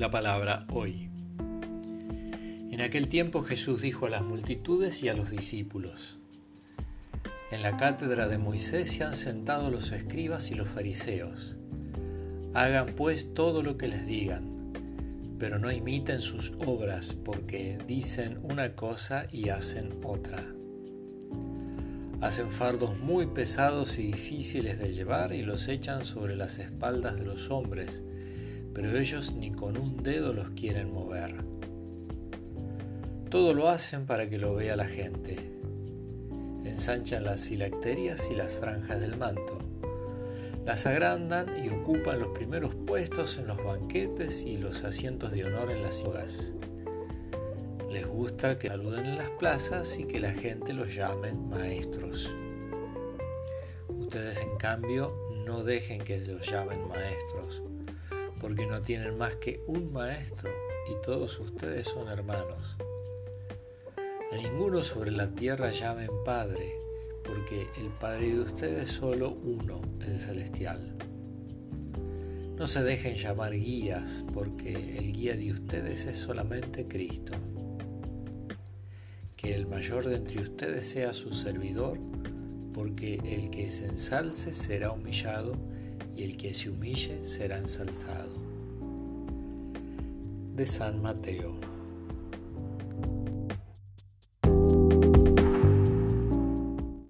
La palabra hoy. En aquel tiempo Jesús dijo a las multitudes y a los discípulos, En la cátedra de Moisés se han sentado los escribas y los fariseos. Hagan pues todo lo que les digan, pero no imiten sus obras porque dicen una cosa y hacen otra. Hacen fardos muy pesados y difíciles de llevar y los echan sobre las espaldas de los hombres, pero ellos ni con un dedo los quieren mover. Todo lo hacen para que lo vea la gente. Ensanchan las filacterias y las franjas del manto. Las agrandan y ocupan los primeros puestos en los banquetes y los asientos de honor en las hogas les gusta que saluden en las plazas y que la gente los llamen maestros. Ustedes en cambio no dejen que los llamen maestros, porque no tienen más que un maestro y todos ustedes son hermanos. A ninguno sobre la tierra llamen Padre, porque el Padre de ustedes es solo uno, el celestial. No se dejen llamar guías, porque el guía de ustedes es solamente Cristo que el mayor de entre ustedes sea su servidor, porque el que se ensalce será humillado y el que se humille será ensalzado. De San Mateo.